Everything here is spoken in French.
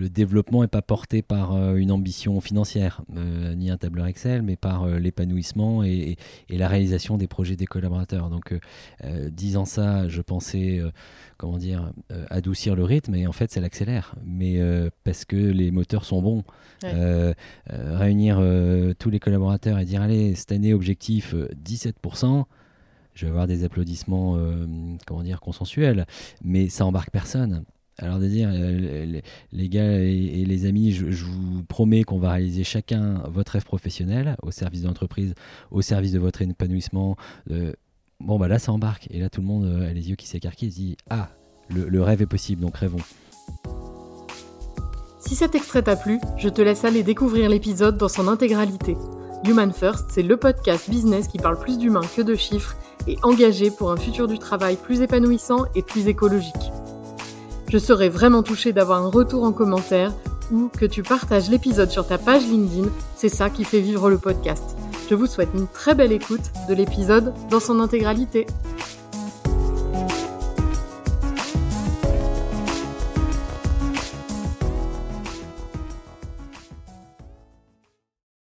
le développement n'est pas porté par euh, une ambition financière, euh, ni un tableur Excel, mais par euh, l'épanouissement et, et, la réalisation des projets des collaborateurs. Donc, disant ça, je pensais, comment dire, adoucir le rythme, et en fait, ça l'accélère. Mais parce que les moteurs sont bons. réunir tous les collaborateurs et dire, allez, cette année, objectif 17% je vais avoir des applaudissements, comment dire, consensuels, mais ça embarque personne. Alors de dire, euh, les, gars et, les amis, je, vous promets qu'on va réaliser chacun votre rêve professionnel au service de l'entreprise, au service de votre épanouissement. bon, bah là, ça embarque. Et là, tout le monde euh, a les yeux qui s'écarquillent et se dit, ah, le, rêve est possible, donc rêvons. Si cet extrait t'a plu, je te laisse aller découvrir l'épisode dans son intégralité. Human First, c'est le podcast business qui parle plus d'humains que de chiffres et engagé pour un futur du travail plus épanouissant et plus écologique. Je serais vraiment touchée d'avoir un retour en commentaire ou que tu partages l'épisode sur ta page LinkedIn, c'est ça qui fait vivre le podcast. Je vous souhaite une très belle écoute de l'épisode dans son intégralité.